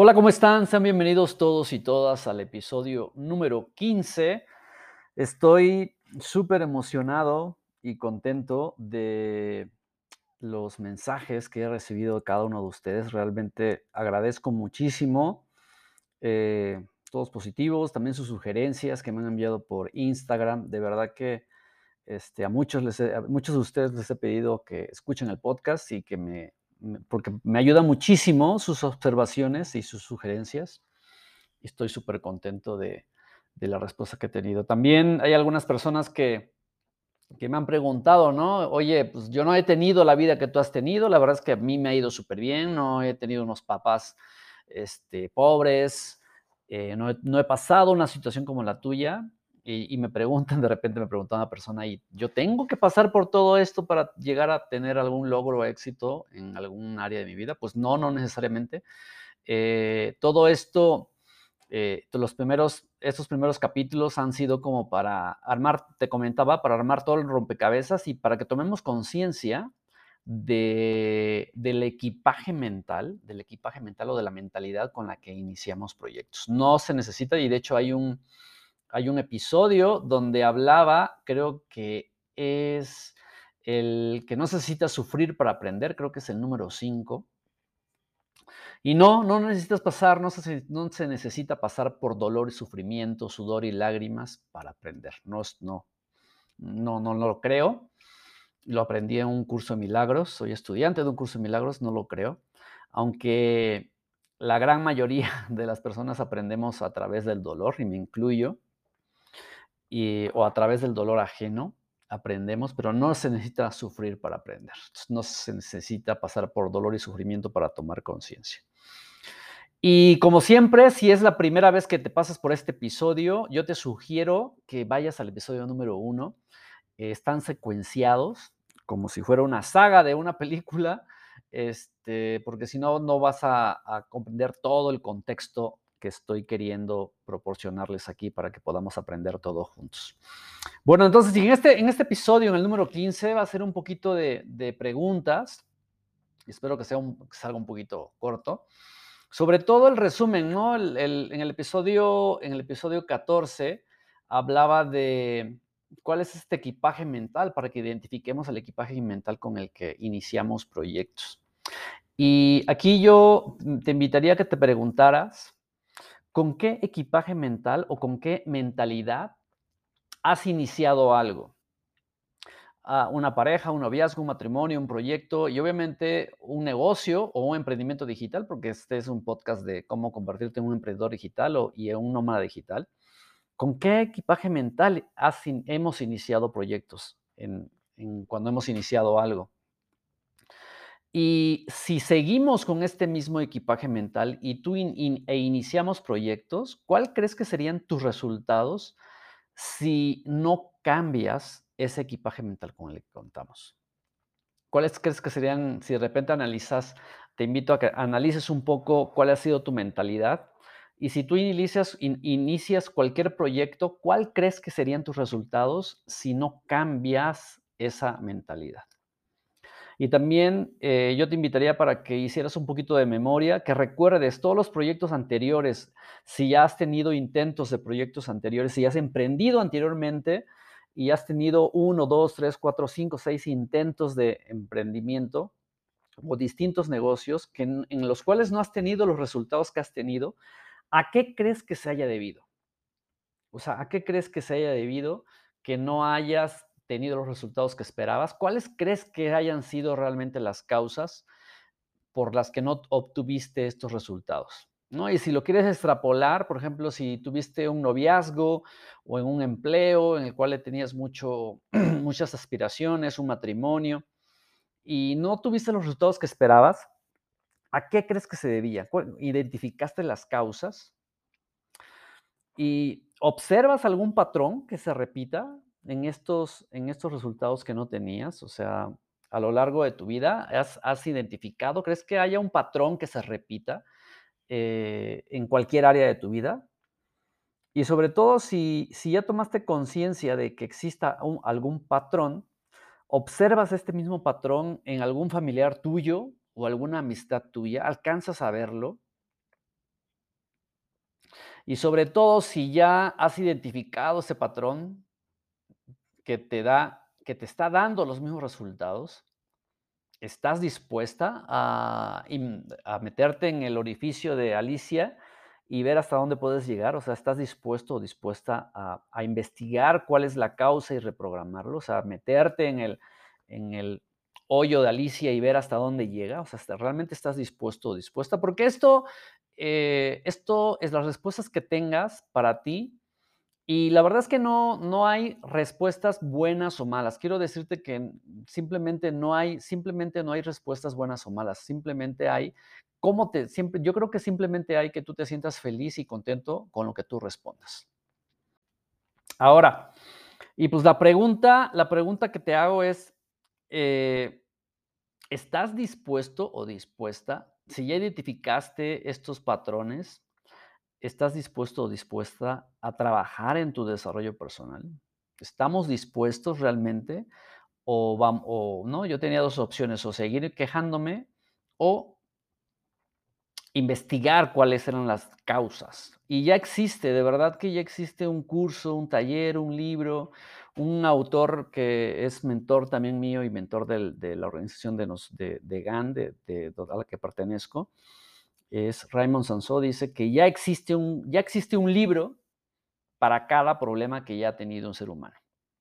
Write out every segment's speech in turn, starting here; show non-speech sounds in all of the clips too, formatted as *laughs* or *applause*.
Hola, ¿cómo están? Sean bienvenidos todos y todas al episodio número 15. Estoy súper emocionado y contento de los mensajes que he recibido de cada uno de ustedes. Realmente agradezco muchísimo. eh, todos positivos, también sus sugerencias que me han enviado por Instagram. De verdad que este, a, muchos a muchos de ustedes les he pedido que escuchen el podcast y que me- porque me ayuda muchísimo sus observaciones y sus sugerencias. Estoy súper contento de, de la respuesta que he tenido. También hay algunas personas que, que me han preguntado, ¿no? Oye, pues yo no he tenido la vida que tú has tenido, la verdad es que a mí me ha ido súper bien, no he tenido unos papás este, pobres, eh, no, he, no he pasado una situación como la tuya y, y me preguntan, *laughs* de repente me pregunta una persona, ¿y yo tengo que pasar por todo esto para llegar a tener algún logro o éxito en algún área de mi vida? Pues no, no necesariamente. Eh, todo esto eh, los primeros, estos primeros capítulos han sido como para armar, te comentaba, para armar todo el rompecabezas y para que tomemos conciencia de, del equipaje mental, del equipaje mental o de la mentalidad con la que iniciamos proyectos. No se necesita, y de hecho hay un, hay un episodio donde hablaba, creo que es el que no se necesita sufrir para aprender, creo que es el número 5 y no, no necesitas pasar, no se, no se necesita pasar por dolor y sufrimiento, sudor y lágrimas para aprender. No, no, no, no, no lo creo. Lo aprendí en un curso de milagros. Soy estudiante de un curso de milagros, no lo creo. Aunque la gran mayoría *laughs* de las personas aprendemos a través del dolor, y me incluyo, o a través del dolor ajeno, aprendemos, pero no se necesita sufrir para aprender. No se necesita pasar por dolor y sufrimiento para tomar conciencia. Y como siempre, si es la primera vez que te pasas por este episodio, yo te sugiero que vayas al episodio número uno. Están secuenciados como si fuera una saga de una *laughs* película, este, porque si no, no vas a comprender todo el contexto que estoy queriendo proporcionarles aquí para que podamos aprender todo juntos. Bueno, entonces, en este, en este episodio, en el número 15, va a ser un poquito de, de preguntas. Espero que, sea un, que salga un poquito corto. Sobre todo el resumen, ¿no? El, el, en, el episodio, en el episodio 14 hablaba de cuál es este equipaje mental para que identifiquemos el equipaje mental con el que iniciamos proyectos. Y aquí yo te invitaría a que te preguntaras, ¿con qué equipaje mental o con qué mentalidad has iniciado algo? Uh, una pareja, un noviazgo, un matrimonio, un proyecto y obviamente un negocio o un emprendimiento digital, porque este es un podcast de cómo convertirte en un emprendedor digital o, y en un nómada digital. ¿Con qué equipaje mental hemos iniciado proyectos en cuando hemos iniciado algo? Y si seguimos con este mismo equipaje mental y tú e iniciamos proyectos, ¿cuál crees que serían tus resultados si no cambias ese equipaje mental con el que contamos? ¿Cuáles crees que serían, si de repente analizas, te invito a que analices un poco cuál ha sido tu mentalidad y si tú inicias, in, inicias cualquier proyecto, ¿cuál crees que serían tus resultados si no cambias esa mentalidad? Y también eh, yo te invitaría para que hicieras un poquito de memoria, que recuerdes todos los proyectos anteriores, si ya has tenido intentos de proyectos anteriores, si has emprendido anteriormente y has tenido uno, dos, tres, cuatro, cinco, seis intentos de emprendimiento o distintos negocios que en, en los cuales no has tenido los resultados que has tenido, ¿a qué crees que se haya debido? O sea, ¿a qué crees que se haya debido que no hayas tenido los resultados que esperabas? ¿Cuáles crees que hayan sido realmente las causas por las que no obtuviste estos resultados? ¿No? Y si lo quieres extrapolar, por ejemplo, si tuviste un noviazgo o en un empleo en el cual tenías mucho, *clears throat* muchas aspiraciones, un matrimonio, y no tuviste los resultados que esperabas, ¿a qué crees que se debía? ¿Identificaste las causas? ¿Y observas algún patrón que se repita? En estos, en estos resultados que no tenías? O sea, a lo largo de tu vida, ¿has, identificado? ¿Crees que haya un patrón que se repita eh, en cualquier área de tu vida? Y sobre todo, si, si ya tomaste conciencia de que exista algún patrón, observas este mismo patrón en algún familiar tuyo o alguna amistad tuya, alcanzas a verlo, Y sobre todo si ya has identificado ese patrón que te da, que te está dando los mismos resultados, ¿estás dispuesta a, a meterte en el orificio de Alicia y ver hasta dónde puedes llegar? O sea, ¿estás dispuesto o dispuesta a, a investigar cuál es la causa y reprogramarlo? O sea, meterte en el, en el hoyo de Alicia y ver hasta dónde llega. O sea, ¿realmente estás dispuesto o dispuesta? Porque esto eh, esto es las respuestas que tengas para ti. Y la verdad es que no, no hay respuestas buenas o malas. Quiero decirte que simplemente no hay, simplemente no hay respuestas buenas o malas. Simplemente hay cómo te, siempre, yo creo que simplemente hay que tú te sientas feliz y contento con lo que tú respondas. Ahora, y pues la pregunta, la pregunta que te hago es, eh, ¿estás dispuesto o dispuesta si ya identificaste estos patrones, ¿estás dispuesto o dispuesta a trabajar en tu desarrollo personal? ¿Estamos dispuestos realmente? O, vamos, o no, yo tenía dos opciones, o seguir quejándome o investigar cuáles eran las causas. Y ya existe, de verdad que ya existe un curso, un taller, un libro, un autor que es mentor también mío y mentor de la organización de, nos, de, GAN, a la que pertenezco, es Raymond Sansó, dice que ya existe, un, ya existe un libro para cada problema que ya ha tenido un ser humano.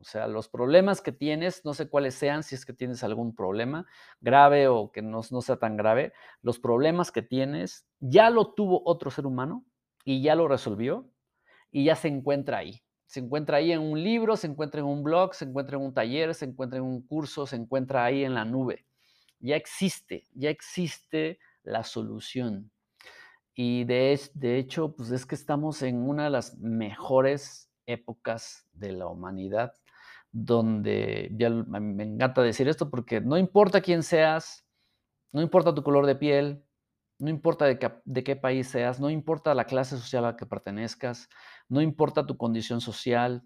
O sea, los problemas que tienes, no sé cuáles sean, si es que tienes algún problema grave o que no, no sea tan grave, los problemas que tienes ya lo tuvo otro ser humano y ya lo resolvió y ya se encuentra ahí. Se encuentra ahí en un libro, se encuentra en un blog, se encuentra en un taller, se encuentra en un curso, se encuentra ahí en la nube. Ya existe, ya existe la solución. Y de, de hecho, pues es que estamos en una de las mejores épocas de la humanidad donde ya me encanta decir esto porque no importa quién seas, no importa tu color de piel, no importa de qué, país seas, no importa la clase social a la que pertenezcas, no importa tu condición social,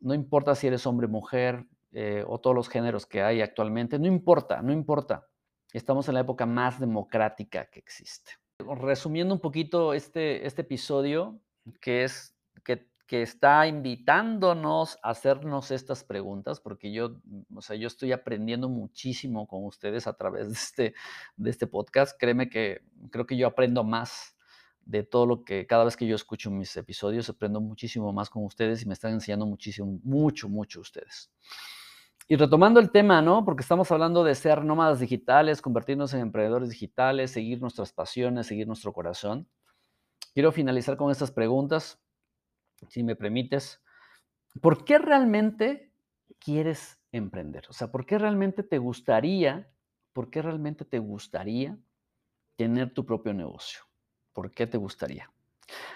no importa si eres hombre, mujer eh, o todos los géneros que hay actualmente, no importa, no importa. Estamos en la época más democrática que existe. Resumiendo un poquito este, este episodio, que es que que está invitándonos a hacernos estas preguntas, porque yo, o sea, yo estoy aprendiendo muchísimo con ustedes a través de este, de este podcast. Créeme que creo que yo aprendo más de todo lo que cada vez que yo escucho mis episodios, aprendo muchísimo más con ustedes y me están enseñando muchísimo, mucho, mucho ustedes. Y retomando el tema, ¿no? Porque estamos hablando de ser nómadas digitales, convertirnos en emprendedores digitales, seguir nuestras pasiones, seguir nuestro corazón. Quiero finalizar con estas preguntas si me permites, ¿por qué realmente quieres emprender? O sea, ¿por qué realmente te gustaría, por qué realmente te gustaría tener tu propio negocio? ¿Por qué te gustaría?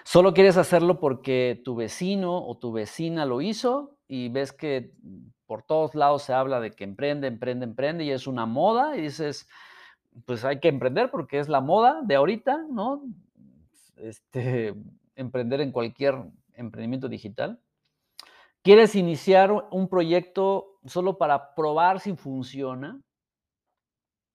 ¿Solo quieres hacerlo porque tu vecino o tu vecina lo hizo y ves que por todos lados se habla de que emprende, emprende, emprende y es una moda y dices, pues hay que emprender porque es la moda de ahorita, ¿no? Este, *laughs* emprender en cualquier emprendimiento digital? ¿Quieres iniciar un proyecto solo para probar si funciona?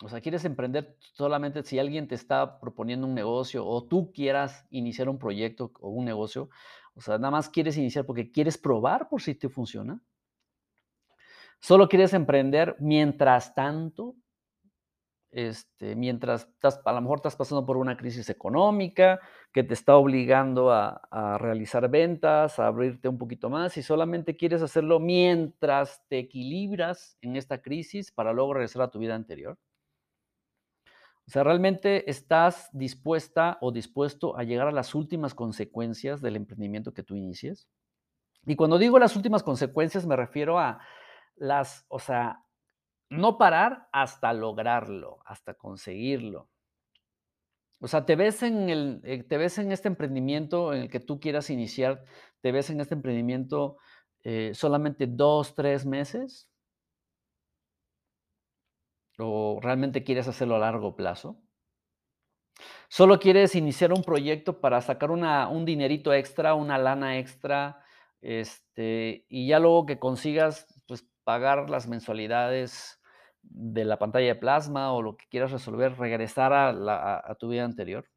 O sea, ¿quieres emprender solamente si alguien te está proponiendo un negocio o tú quieras iniciar un proyecto o un negocio? O sea, nada más quieres iniciar porque quieres probar por si te funciona. Solo quieres emprender mientras tanto este, mientras estás, a lo mejor estás pasando por una crisis económica que te está obligando a, realizar ventas, a abrirte un poquito más y solamente quieres hacerlo mientras te equilibras en esta crisis para luego regresar a tu vida anterior. O sea, realmente estás dispuesta o dispuesto a llegar a las últimas consecuencias del emprendimiento que tú inicies. Y cuando digo las últimas consecuencias me refiero a las, o sea, no parar hasta lograrlo, hasta conseguirlo. O sea, te ves en el, eh, te ves en este emprendimiento en el que tú quieras iniciar, te ves en este emprendimiento eh, solamente dos, tres meses. ¿O realmente quieres hacerlo a largo plazo? ¿Solo quieres iniciar un proyecto para sacar una, un dinerito extra, una lana extra, este, y ya luego que consigas, pagar las mensualidades de la pantalla de plasma o lo que quieras resolver, regresar a, tu vida anterior.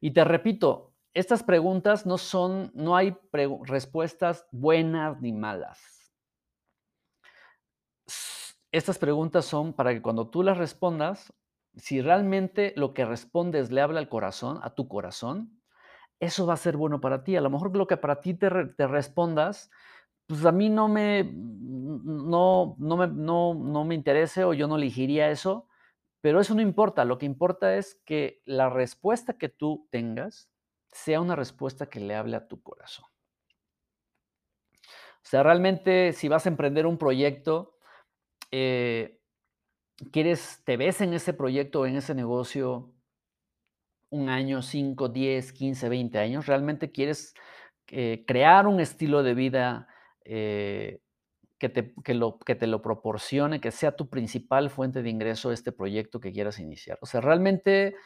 Y te repito, estas preguntas no son, no hay respuestas buenas ni malas. Estas preguntas son para que cuando tú las respondas, si realmente lo que respondes le habla al corazón, a tu corazón, eso va a ser bueno para ti. A lo mejor lo que para ti te, te respondas, pues a mí no me, no, no, me, no, no me interese o yo no elegiría eso, pero eso no importa. Lo que importa es que la respuesta que tú tengas sea una respuesta que le hable a tu corazón. O sea, realmente si vas a emprender un proyecto, eh, quieres, te ves en ese proyecto, en ese negocio, un año, 5, 10, 15, 20 años, realmente quieres eh, crear un estilo de vida eh, que, te, lo, que te lo proporcione, que sea tu principal fuente de ingreso este proyecto que quieras iniciar. O sea, realmente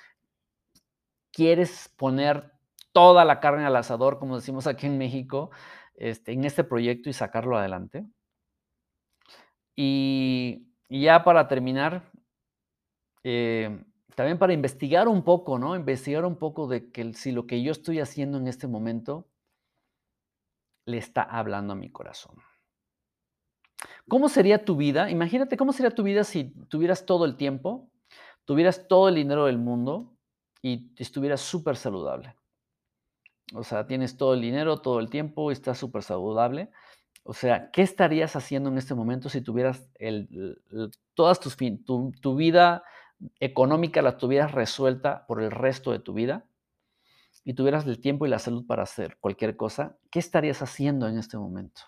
quieres poner toda la carne al asador, como decimos aquí en México, este, en este proyecto y sacarlo adelante. Y, ya para terminar, eh, también para investigar un poco, ¿no? Investigar un poco de que si lo que yo estoy haciendo en este momento le está hablando a mi corazón. ¿Cómo sería tu vida? Imagínate cómo sería tu vida si tuvieras todo el tiempo, tuvieras todo el dinero del mundo y estuvieras súper saludable. O sea, tienes todo el dinero, todo el tiempo, y estás súper saludable. O sea, ¿qué estarías haciendo en este momento si tuvieras el, todas tus tu, tu vida económica la tuvieras resuelta por el resto de tu vida y tuvieras el tiempo y la salud para hacer cualquier cosa, ¿qué estarías haciendo en este momento?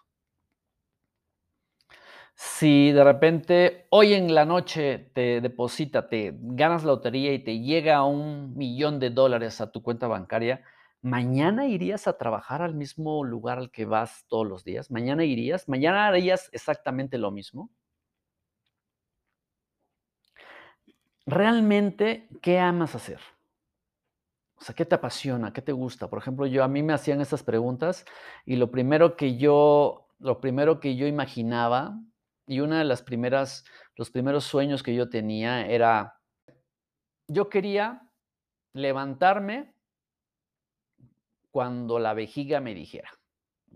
Si de repente hoy en la noche te deposita, te ganas la lotería y te llega un millón de dólares a tu cuenta bancaria, ¿mañana irías a trabajar al mismo lugar al que vas todos los días? ¿Mañana irías? ¿Mañana harías exactamente lo mismo? realmente, ¿qué amas hacer? O sea, ¿qué te apasiona? ¿Qué te gusta? Por ejemplo, yo a mí me hacían estas preguntas y lo primero que yo, lo primero que yo imaginaba y una de las primeras, los primeros sueños que yo tenía era, yo quería levantarme cuando la vejiga me dijera.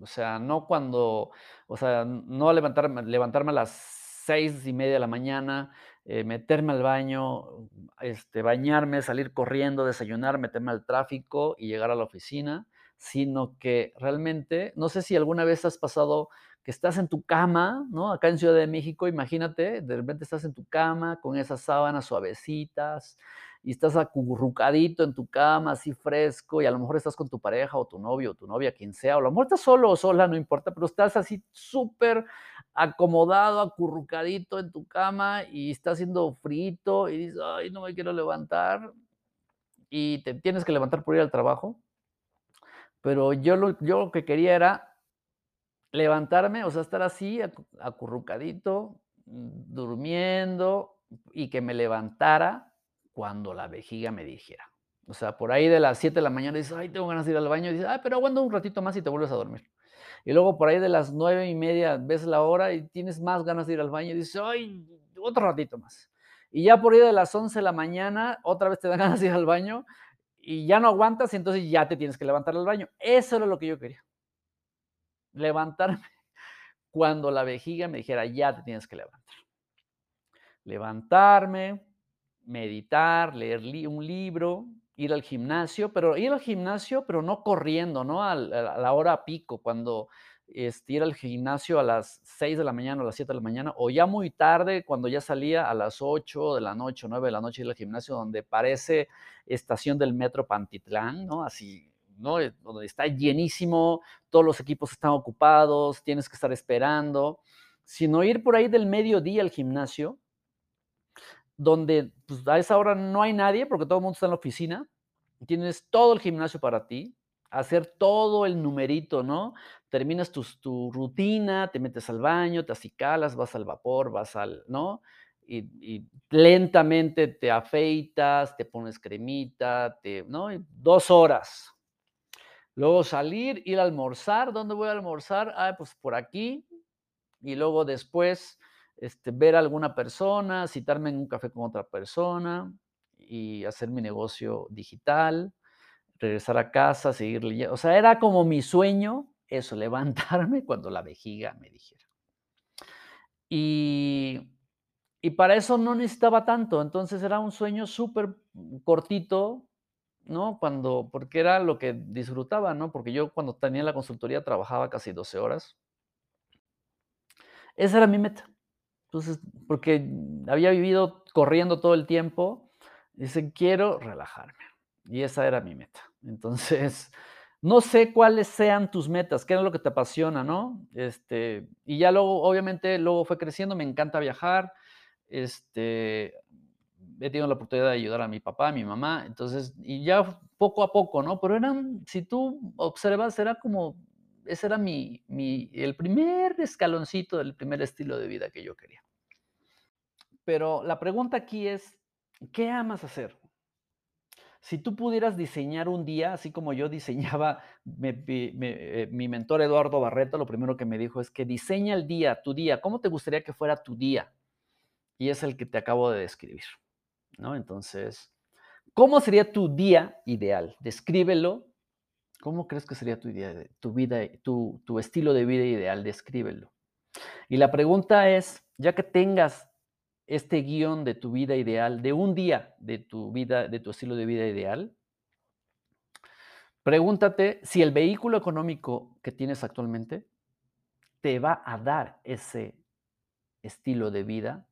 O sea, no cuando, o sea, no levantarme, levantarme a las seis y media de la mañana, eh, meterme al baño, este, bañarme, salir corriendo, desayunar, meterme al tráfico y llegar a la oficina, sino que realmente, no sé si alguna vez has pasado que estás en tu cama, ¿no? Acá en Ciudad de México, imagínate, de repente estás en tu cama con esas sábanas suavecitas, y estás acurrucadito en tu cama, así fresco, y a lo mejor estás con tu pareja o tu novio o tu novia, quien sea, o a lo mejor estás solo o sola, no importa, pero estás así súper acomodado, acurrucadito en tu cama y está haciendo frito y dices, ay, no me quiero levantar y te tienes que levantar por ir al trabajo. Pero yo lo, yo lo que quería era levantarme, o sea, estar así, acurrucadito, mm, durmiendo y que me levantara cuando la vejiga me dijera. O sea, por ahí de las 7 de la mañana dices, ay, tengo ganas de ir al baño, y dices, ay, pero aguanta un ratito más y te vuelves a dormir. Y luego por ahí de las 9 y media ves la hora y tienes más ganas de ir al baño y dices, ay, otro ratito más. Y ya por ahí de las 11 de la mañana, otra vez te dan *laughs* ganas de ir al baño y ya no aguantas y entonces ya te tienes que levantar al baño. Eso era lo que yo quería. Levantarme cuando la vejiga me dijera, ya te tienes que levantar. Levantarme, meditar, leer un libro, ir al gimnasio, pero ir al gimnasio, pero no corriendo, ¿no? A, la hora pico, cuando este, ir al gimnasio a las 6 de la mañana o a las 7 de la mañana, o ya muy tarde, cuando ya salía a las 8 de la noche o 9 de la noche ir al gimnasio, donde parece estación del metro Pantitlán, ¿no? Así, ¿no? Eh, donde está llenísimo, todos los equipos están ocupados, tienes que estar esperando, sino ir por ahí del mediodía al gimnasio, donde pues, a esa hora no hay nadie porque todo el mundo está en la oficina, tienes todo el gimnasio para ti, hacer todo el numerito, ¿no? Terminas tu, tu rutina, te metes al baño, te acicalas, vas al vapor, vas al, ¿no? Y, lentamente te afeitas, te pones cremita, te, ¿no? dos horas. Luego salir, ir a almorzar. ¿Dónde voy a almorzar? Ah, pues por aquí. Y luego después este, ver a alguna persona, citarme en un café con otra persona y hacer mi negocio digital, regresar a casa, seguir leyendo. O sea, era como mi sueño eso, *laughs* levantarme cuando la vejiga me dijera. Y, y para eso no necesitaba tanto, entonces era un sueño súper cortito, ¿no? Cuando, porque era lo que disfrutaba, ¿no? Porque yo cuando tenía la consultoría trabajaba casi 12 horas. Esa era mi meta. Entonces, porque había vivido corriendo todo el tiempo, dice, quiero relajarme. Y esa era mi meta. Entonces, *laughs* no sé cuáles sean tus metas, qué es lo que te apasiona, ¿no? Este, y ya luego, obviamente, luego fue creciendo, me encanta viajar, este, he tenido la oportunidad de ayudar a mi papá, a mi mamá, entonces, y ya poco a poco, ¿no? Pero eran, si tú observas, era como, ese era mi, mi, el primer escaloncito del primer estilo de vida que yo quería. Pero la pregunta aquí es, ¿qué amas hacer? Si tú pudieras diseñar un día, así como yo diseñaba, eh, mi mentor Eduardo Barreto, lo primero que me dijo es que diseña el día, tu día, ¿cómo te gustaría que fuera tu día? Y es el que te acabo de describir, ¿no? Entonces, ¿cómo sería tu día ideal? Descríbelo. ¿Cómo crees que sería tu día, tu vida, tu estilo de vida ideal? Descríbelo. Y la pregunta es, ya que tengas este guion de tu vida ideal, de un día de tu vida, de tu estilo de vida ideal, pregúntate si el vehículo económico que tienes actualmente te va a dar ese estilo de vida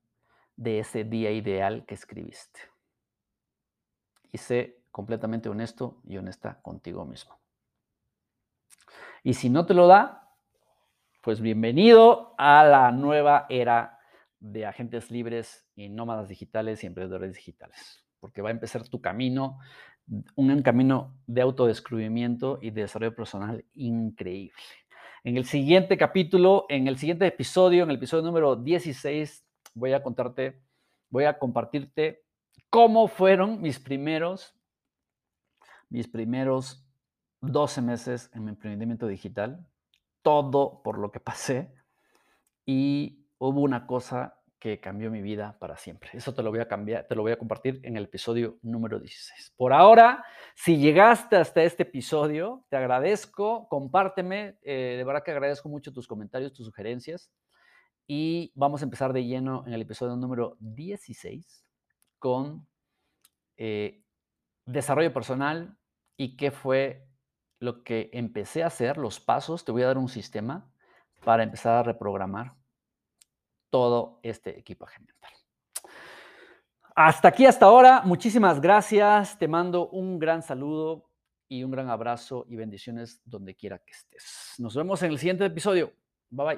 de ese día ideal que escribiste. Y sé completamente honesto y honesta contigo mismo. Y si no te lo da, pues bienvenido a la nueva era de agentes libres y nómadas digitales y emprendedores digitales, porque va a empezar tu camino, un camino de autodescubrimiento y de desarrollo personal increíble. En el siguiente capítulo, en el siguiente episodio, en el episodio número 16, voy a contarte, voy a compartirte cómo fueron mis primeros, mis primeros 12 meses en mi emprendimiento digital, todo por lo que pasé y hubo una cosa que cambió mi vida para siempre. Eso te lo voy a cambiar, te lo voy a compartir en el episodio número 16. Por ahora, si llegaste hasta este episodio, te agradezco, compárteme, eh, de verdad que agradezco mucho tus comentarios, tus sugerencias y vamos a empezar de lleno en el episodio número 16 con eh, desarrollo personal y qué fue lo que empecé a hacer, los pasos, te voy a dar un sistema para empezar a reprogramar todo este equipaje mental. Hasta aquí, hasta ahora. Muchísimas gracias. Te mando un gran saludo y un gran abrazo y bendiciones donde quiera que estés. Nos vemos en el siguiente episodio. Bye bye.